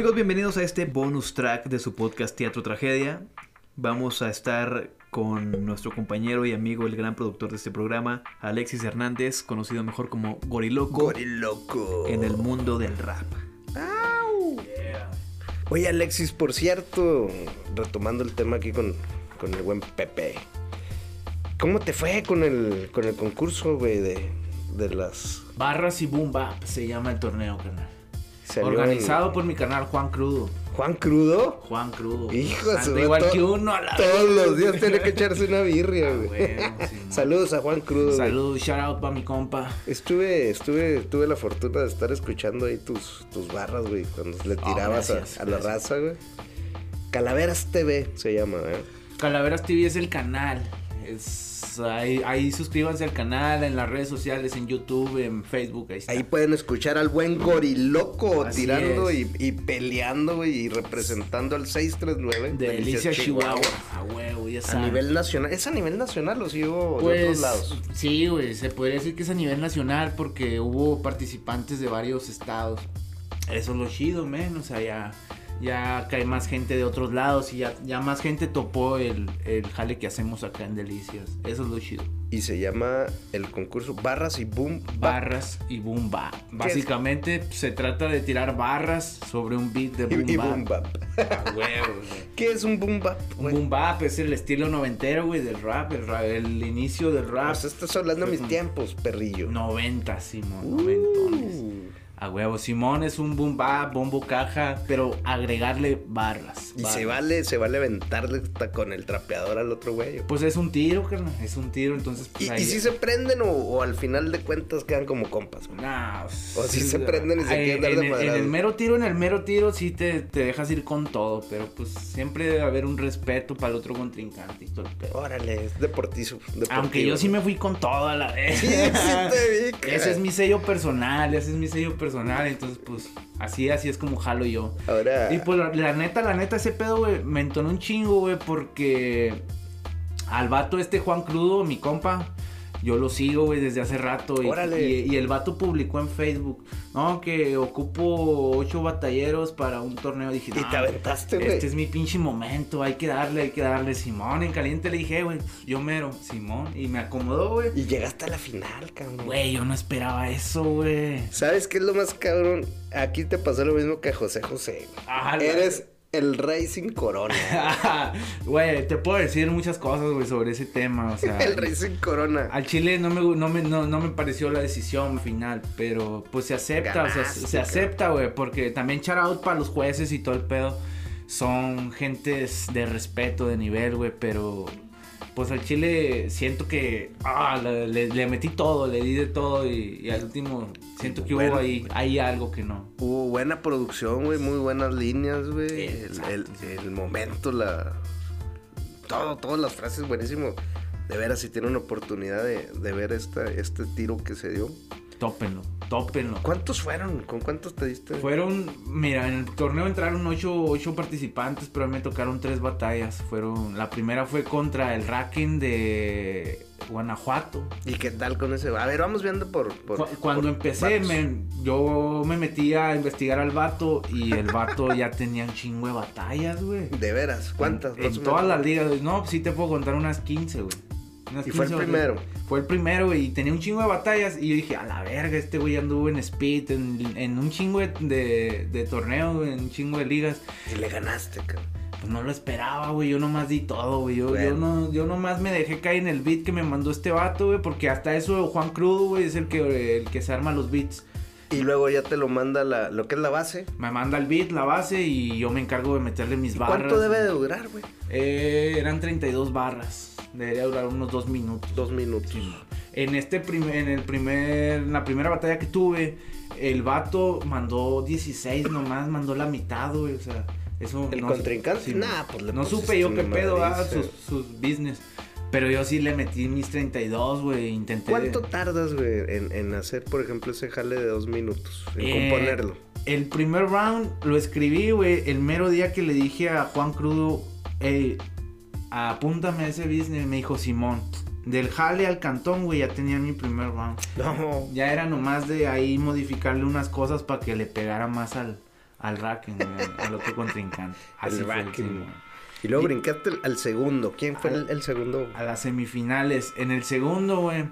Amigos, bienvenidos a este bonus track de su podcast Teatro Tragedia. Vamos a estar con nuestro compañero y amigo, el gran productor de este programa, Alexis Hernández, conocido mejor como Goriloco, Goriloco. en el mundo del rap. Oye, Alexis, por cierto, retomando el tema aquí con, con el buen Pepe. ¿Cómo te fue con el, con el concurso, güey, de, de las... Barras y Boom Bap se llama el torneo, carnal. Salió Organizado por mi canal Juan Crudo. Juan Crudo? Juan Crudo. Hijo de Igual to- que uno a la Todos vez. los días tiene que echarse una birria, Ah, bueno, sí. Saludos a Juan Crudo. güey. Salud, shout out para mi compa. Estuve, estuve, tuve la fortuna de estar escuchando ahí tus, tus barras, güey, cuando le Ah, tirabas a- gracias, a, la raza, güey. Calaveras TV se llama, ¿eh? Calaveras TV es el canal. Es, ahí, ahí suscríbanse al canal, en las redes sociales, en YouTube, en Facebook. Ahí está. Ahí pueden escuchar al buen goriloco Así tirando y, peleando, y representando al 639. de Delicia, Chihuahua. A huevo, ya A nivel nacional. ¿Es a nivel nacional o sigo de Pues, otros lados? Sí, güey, se podría decir que es a nivel nacional porque hubo participantes de varios estados. Eso es lo chido, men, o sea, ya, ya cae más gente de otros lados y ya, ya más gente topó el, el jale que hacemos acá en Delicias. Eso es lo chido. Y se llama el concurso Barras y Boom. Barras y boom bap. Básicamente se trata de tirar barras sobre un beat de boom Y, y bap. Boom Bap. A huevo, güey. ¿Qué es un Boom Bap, Un güey? boom bap es el estilo noventero, güey, del rap, el, ra- el inicio del rap. O sea, estás hablando de mis tiempos, perrillo. 90, Simón, Uh. noventones. A huevo, Simón es un boom bap, bombo caja, pero agregarle barras. Y barras. se vale, se vale aventarle hasta con el trapeador al otro güey. Pues es un tiro, carnal, es un tiro, entonces pues ¿Y, ahí- y si se prenden o, o al final de cuentas quedan como compas, güey? Nah, O si se prenden y se quieren dar de el- en el mero tiro, en el mero tiro sí te, te dejas ir con todo, pero pues siempre debe haber un respeto para el otro contrincante y todo el pedo. Órale, es deportizo. deportivo. Aunque yo sí me fui con todo a la vez. Sí, sí te vi. Ese es mi sello personal, ese es mi sello personal, entonces pues así, así es como jalo yo. Ahora. Y pues la, la neta, la neta, ese pedo, güey, me entonó un chingo, güey, porque al vato este Juan Crudo, mi compa, yo lo sigo, güey, desde hace rato. Y, Órale. y, y el vato publicó en Facebook, no, que ocupo ocho batalleros para un torneo. Dije, Y "No, te aventaste, güey. Este es mi pinche momento, hay que darle, hay que darle. Simón, en caliente le dije, güey, yo mero, Simón. Y me acomodó, güey. Y llegaste a la final, cabrón. Güey, yo no esperaba eso, güey. ¿Sabes qué es lo más cabrón? Aquí te pasó lo mismo que a José José. la- Eres el rey sin corona. Güey, te puedo decir muchas cosas, güey, sobre ese tema, o sea. el rey sin corona. Al Chile no me, no, me, no, no me pareció la decisión final, pero pues se acepta, o sea, se acepta, güey, porque también shout out para los jueces y todo el pedo. Son gentes de respeto, de nivel, güey, pero pues al Chile siento que ah, le, metí todo, le di de todo y, y al último siento que Bueno. hubo ahí, ahí algo que no. Hubo buena producción, güey, muy buenas líneas, güey. El, el- momento, la. Todo, todas las frases, buenísimo. De veras, si tiene una oportunidad de, de ver esta, este tiro que se dio. Tópenlo, tópenlo. ¿Cuántos fueron? ¿Con cuántos te diste? Fueron, mira, en el torneo entraron ocho, ocho participantes, pero a mí me tocaron tres batallas. Fueron, la primera fue contra el Raken de Guanajuato. ¿Y qué tal con ese? A ver, vamos viendo por. por- Cu- Cuando por empecé, me- yo me metí a investigar al vato y el vato ya tenía un chingo de batallas, güey. De veras, ¿cuántas? En, en todas las ligas. No, sí te puedo contar unas 15, güey. Y fue el 15 primero. Fue el primero, güey. Y tenía un chingo de batallas. Y yo dije, a la verga, este güey anduvo en speed, en, en un chingo de, de, torneos, en un chingo de ligas. Y le ganaste, cabrón. Pues no lo esperaba, güey. Yo nomás di todo, güey. Yo, yo, no, yo nomás me dejé caer en el beat que me mandó este vato, güey. Porque hasta eso Juan Crudo, güey, es el que, el que se arma los beats. Y luego ya te lo manda la, lo que es la base. Me manda el beat, la base, y yo me encargo de meterle mis ¿Y barras. ¿Cuánto debe de durar, güey? Eh, eran 32 barras. Debería durar unos dos minutos. Dos minutos. En este primer, en el primer, en la primera batalla que tuve, el vato mandó 16 nomás, mandó la mitad, güey, o sea, eso ¿El no- contrincante? sí, Nah, pues le no supe yo qué pedo, ah, sus, sus business. Pero yo sí le metí mis 32, güey, intenté ¿Cuánto tardas, güey, en, en hacer, por ejemplo, ese jale de dos minutos? En Eh, componerlo. El primer round lo escribí, güey, el mero día que le dije a Juan Crudo, hey, apúntame ese business, me dijo Simón. Del jale al cantón, güey, ya tenía mi primer round. No. Ya era nomás de ahí modificarle unas cosas para que le pegara más al, al güey, al, al otro contrincante. Así El fue. Y luego Y- brincaste al- segundo. ¿Quién fue el segundo? A las semifinales. En el segundo, güey,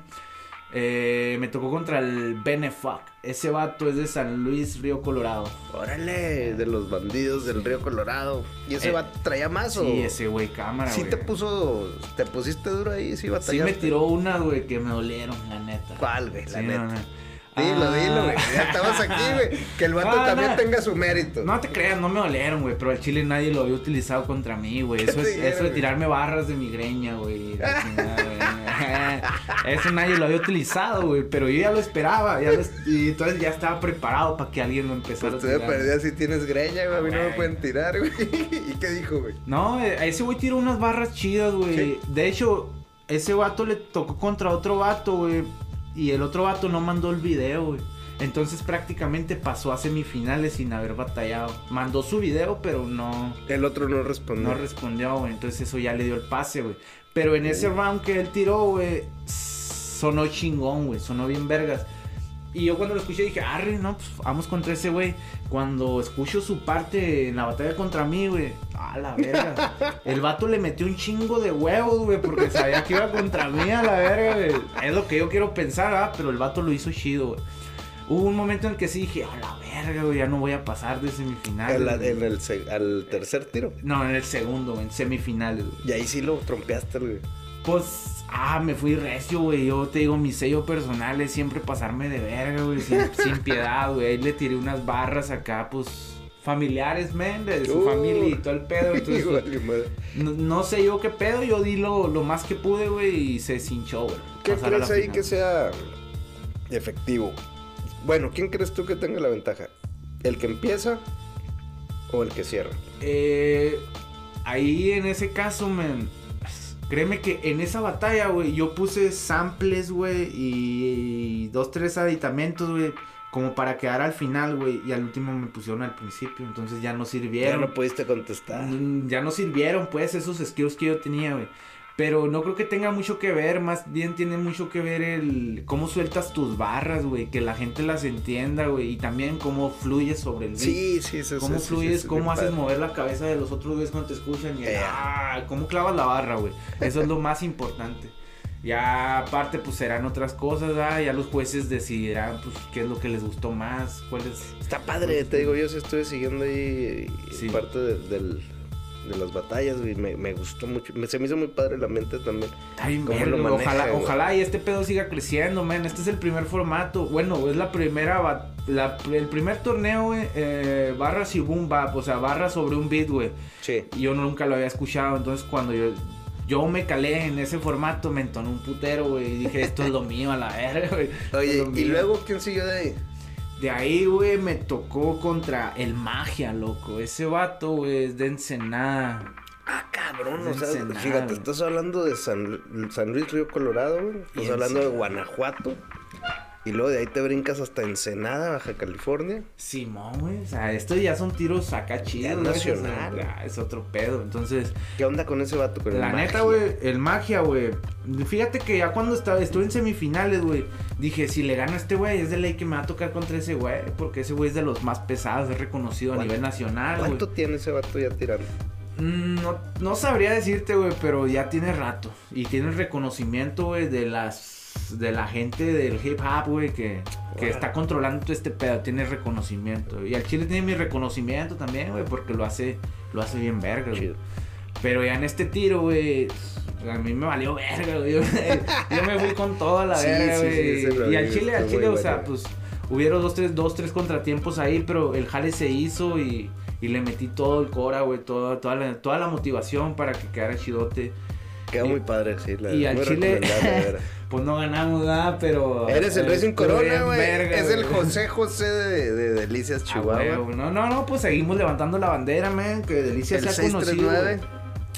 eh, me tocó contra el Benefuck. Ese vato es de San Luis, Río Colorado. Órale, de los bandidos del río Colorado. ¿Y ese Eh, va traía más o...? Sí, ese güey cámara, Sí güey. te puso... ¿Te pusiste duro ahí? Sí Sí batallaste. me tiró una, güey, que me dolieron, la neta. ¿Cuál, güey? La Sí, neta. no, no. Dilo, Ah. dilo, güey. Ya estabas aquí, güey. Que el vato Ah, también no. tenga su mérito. No te creas, no me dolieron, güey, pero el chile nadie lo había utilizado contra mí, güey. Eso, ¿Qué es, eso de tirarme barras de migreña, güey. Eso nadie lo había utilizado, güey, pero yo ya lo esperaba. Ya lo es- y entonces ya estaba preparado para que alguien lo empezara Pues a tirar. perdida si tienes greña, güey. A mí no me Güey. pueden tirar, güey. ¿Y qué dijo, güey? No, eh, ese güey tiró unas barras chidas, güey. Sí. De hecho, ese vato le tocó contra otro vato, güey. Y el otro vato no mandó el video, güey. Entonces prácticamente pasó a semifinales sin haber batallado. Mandó su video, pero no, El otro no respondió. no respondió, güey. Entonces eso ya le dio el pase, güey. Pero en ese round que él tiró, güey, sonó chingón, güey. Sonó bien vergas. Y yo cuando lo escuché dije, arre, no, pues vamos contra ese güey. Cuando escucho su parte en la batalla contra mí, güey, a la verga. El vato le metió un chingo de huevos, güey, porque sabía que iba contra mí a la verga, güey. Es lo que yo quiero pensar, ah, pero el vato lo hizo chido, güey. Hubo un momento en que sí dije, a la verga, güey, ya no voy a pasar de semifinales. En, la- güey". en el al tercer tiro. No, en el segundo, güey, en semifinales, güey. Y ahí sí lo trompeaste, güey. Pues, ah, me fui recio, güey. Yo te digo, mi sello personal es siempre pasarme de verga, güey. Sin, sin piedad, güey. Ahí le tiré unas barras acá, pues, familiares, men, de su Uh. familia y todo el pedo. Entonces, no, no sé yo qué pedo. Yo di lo, lo más que pude, güey, y se cinchó, güey. ¿Qué crees ahí que sea efectivo? Bueno, ¿quién crees tú que tenga la ventaja? ¿El que empieza o el que cierra? Eh, ahí en ese caso, men, créeme que en esa batalla, güey, yo puse samples, güey, y, dos, tres aditamentos, güey, como para quedar al final, güey, y al último me pusieron al principio, entonces ya no Ya sirvieron. no pudiste contestar. Mm, ya no sirvieron, pues, esos skills que yo tenía, güey. Pero no creo que tenga mucho que ver, más bien tiene mucho que ver el cómo sueltas tus barras, güey, que la gente las entienda, güey, y también cómo fluyes sobre el beat. Sí, sí, sí. ¿Cómo sí, fluyes? sí, ¿Cómo haces mover la cabeza de los otros güeyes cuando te escuchan? Y, Eh. ah, ¿Cómo clavas la barra, güey? Eso es lo más importante. Ya aparte, pues serán otras cosas, ¿verdad? Ya los jueces decidirán, pues, qué es lo que les gustó más, cuál es... Está padre, te digo, yo sí estuve siguiendo ahí parte de, del- de las batallas, güey. Me, me gustó mucho. Me, se me hizo muy padre la mente también. Está bien ¿Cómo verga, lo maneja, ojalá, güey? ojalá y este pedo siga creciendo, man. Este es el primer formato. Bueno, es la primera. la- el primer torneo, güey. eh, barras y boom bap. O sea, barras sobre un beat, güey. Sí. Y yo nunca lo había escuchado. Entonces, cuando yo, yo me calé en ese formato, me entonó un putero, güey. Y dije, esto es lo mío a la verga, güey. Oye, ¿y mío. luego quién siguió de ahí? De ahí, güey, me tocó contra el Magia, loco. Ese vato, güey, es de Ensenada. Ah, cabrón, o sea, Ensenada, fíjate, güey. estás hablando de San, San Luis Río Colorado, güey. Estás hablando de. Guanajuato. Y luego de ahí te brincas hasta Ensenada, Baja California. Simón, güey. O sea, estos ya son tiros acá chidos. O sea, nacional. es otro pedo. Entonces, ¿Qué onda con ese vato? Con la neta, güey, el magia, güey. Fíjate que ya cuando estaba, estuve en semifinales, güey, dije, si le gano a este güey, es de ley que me va a tocar contra ese güey. Porque ese güey es de los más pesados, es reconocido a ¿Cuánto- nivel nacional. ¿Cuánto tiene ese vato ya tirando? Mm, No, no sabría decirte, güey, pero ya tiene rato. Y tiene el reconocimiento, güey, de las. De la gente del hip hop, güey, que, que está controlando todo este pedo. Tiene reconocimiento. Y al chile tiene mi reconocimiento también, güey, porque lo hace, lo hace bien verga, güey. Pero ya en este tiro, güey, a mí me valió verga, güey. Yo, yo me fui con toda la Sí, verga, sí, sí, güey. sí, lo y al chile, al chile, o sea, bueno. pues hubieron dos tres, dos, tres contratiempos ahí, pero el jale se hizo y, y le metí todo el cora, güey, toda, toda, la, toda la motivación para que quedara chidote. Queda muy padre, sí. La, y al chile-. Pues no ganamos nada, pero. Eres el eh, Racing Corona, güey. Es el. José José de, de Delicias Ah, Chihuahua. No, no, no, pues seguimos levantando la bandera, man. Que Delicia el se ha conocido. 639.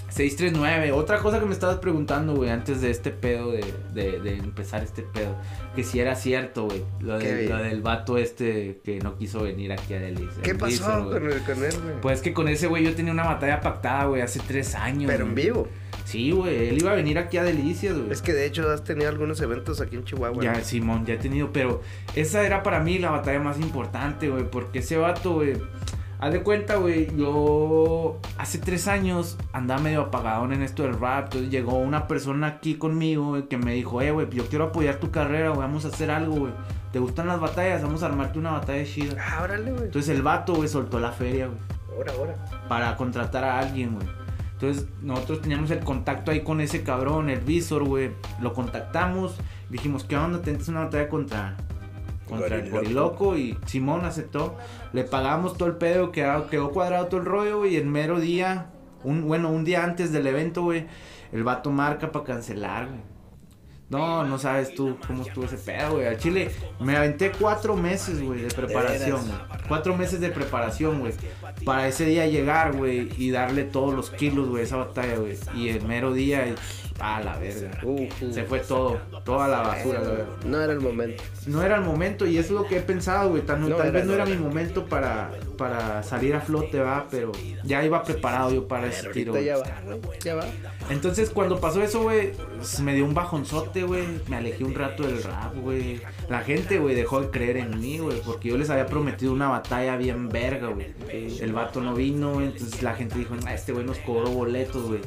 639. Otra cosa que me estabas preguntando, güey, antes de este pedo, de, de, de empezar este pedo. Que si era cierto, güey. Lo, del vato este que no quiso venir aquí a Delicia. ¿Qué pasó con, el, con él, güey? Pues que con ese güey yo tenía una batalla pactada, güey, hace tres años. Pero en vivo. Sí, güey. Él iba a venir aquí a Delicias, güey. Es que de hecho has tenido algunos eventos aquí en Chihuahua. Ya, ¿no? Simón, ya he tenido, pero esa era para mí la batalla más importante, güey, porque ese vato, güey, Haz de cuenta, güey, yo hace tres años andaba medio apagadón en esto del rap. Entonces llegó una persona aquí conmigo güey, que me dijo, eh, güey, yo quiero apoyar tu carrera, güey, vamos a hacer algo, güey. ¿Te gustan las batallas? Vamos a armarte una batalla chida. Ah, órale, güey. Entonces el vato, güey, soltó la feria, güey, Ahora, ahora. para contratar a alguien, güey. Entonces nosotros teníamos el contacto ahí con ese cabrón, el visor, güey. Lo contactamos, dijimos, ¿qué onda? Tienes una batalla contra, contra el Goriloco. Y Simón aceptó. Le pagamos todo el pedo, quedó, quedó cuadrado todo el rollo, güey. Y el mero día, un, bueno, un día antes del evento, güey, el vato marca para cancelar, güey. No, no sabes tú cómo estuvo ese pedo, güey. Al Chile me aventé cuatro meses, güey, de preparación, güey. Cuatro meses de preparación, güey. Para ese día llegar, güey, y darle todos los kilos, güey, esa batalla, güey. Y el mero día, y- a la verga. Uh, uh. Se fue todo, toda la basura, la verdad. No era el momento. No era el momento y eso es lo que he pensado, güey. Tal, No tal era, vez no era era. mi momento para, para salir a flote, va, pero ya iba preparado yo para ese tiro. ya va. Ya va. Entonces cuando pasó eso, güey, me dio un bajonzote, güey. Me alejé un rato del rap, güey. La gente, güey, dejó de creer en mí, güey, porque yo les había prometido una batalla bien verga, güey. El vato no vino, güey, entonces la gente dijo, "Ah, este güey nos cobró boletos, güey.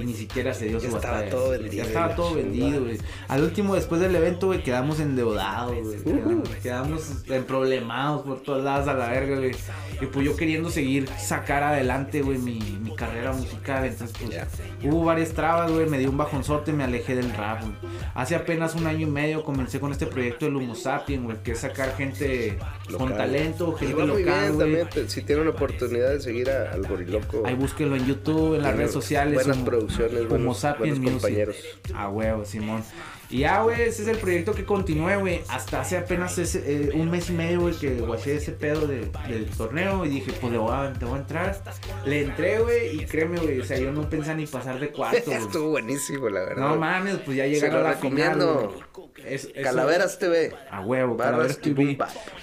Y ni siquiera se dio Ya su estaba batalla. todo vendido, Ya estaba todo vendido, güey. Al último, después del evento, güey, quedamos endeudados, güey. Quedamos, quedamos emproblemados por todos lados a la verga, güey. Y pues yo queriendo seguir sacar adelante, güey, mi, mi carrera musical. Entonces, pues, Ya. hubo varias trabas, güey. Me dio un bajonzote, me alejé del rap, güey. Hace apenas un año y medio comencé con este proyecto del Homo Sapien, güey, que es sacar gente con Local. talento, Y gente muy local, güey. también. te- Si tienen la oportunidad de seguir a- al Goriloco. Ahí búsquelo en YouTube, en las redes sociales. Buenas producciones, Homo buenos, compañeros. A huevo, Simón. Y ya, güey, ese es el proyecto que continué, güey. Hasta hace apenas ese, eh, un mes y medio, güey, que guaché ese pedo de- del torneo. Y dije, pues le voy a, te voy a entrar. Le entré, güey, y créeme, güey. O sea, yo no pensaba ni pasar de cuarto. Estuvo buenísimo, la verdad. No mames, pues ya llegaron a la recomiendo. final. Es- eso- Calaveras TV. A huevo, Calaveras TV.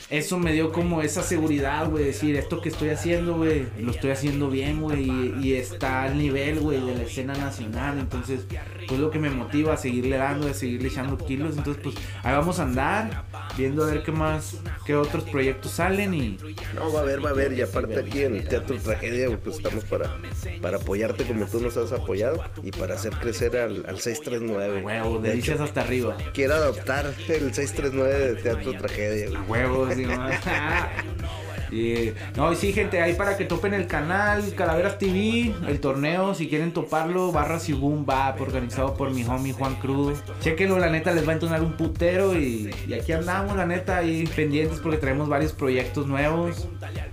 Eso me dio como esa seguridad, güey, decir, esto que estoy haciendo, güey, lo estoy haciendo bien, güey, y, y está al nivel, güey, de la escena nacional. Entonces, pues lo que me motiva a seguirle dando, a seguirle echando kilos. Entonces, pues ahí vamos a andar, viendo a ver qué más, qué otros proyectos salen y No, va a haber, va a haber. Y aparte aquí en el Teatro Tragedia, pues estamos para, para apoyarte como tú nos has apoyado y para hacer crecer al, al 639. huevo, De delicias hecho, hasta arriba. quiero adoptar el 639 de Teatro Tragedia. güey. A sí, ¿no? Y, sí, gente, ahí para que topen el canal, Calaveras TV, el torneo, si quieren toparlo, Barras y Boom Bap, organizado por mi homie Juan Cruz. Chequenlo, la neta, les va a entonar un putero y, aquí andamos, la neta, ahí pendientes porque traemos varios proyectos nuevos.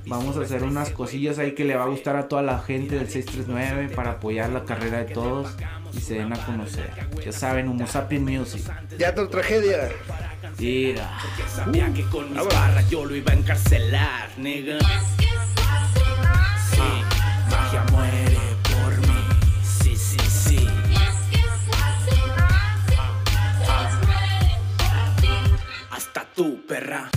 Vamos a hacer unas cosillas ahí que le va a gustar a toda la gente del 639 para apoyar la carrera de todos y se den a conocer. Ya saben, Homo Sapien Music. Teatro Tragedia. Mira. Sabía que con mis barras yo lo iba a encarcelar, nigga. Sí, magia muere por mí. Sí, sí, sí. Hasta tú, perra.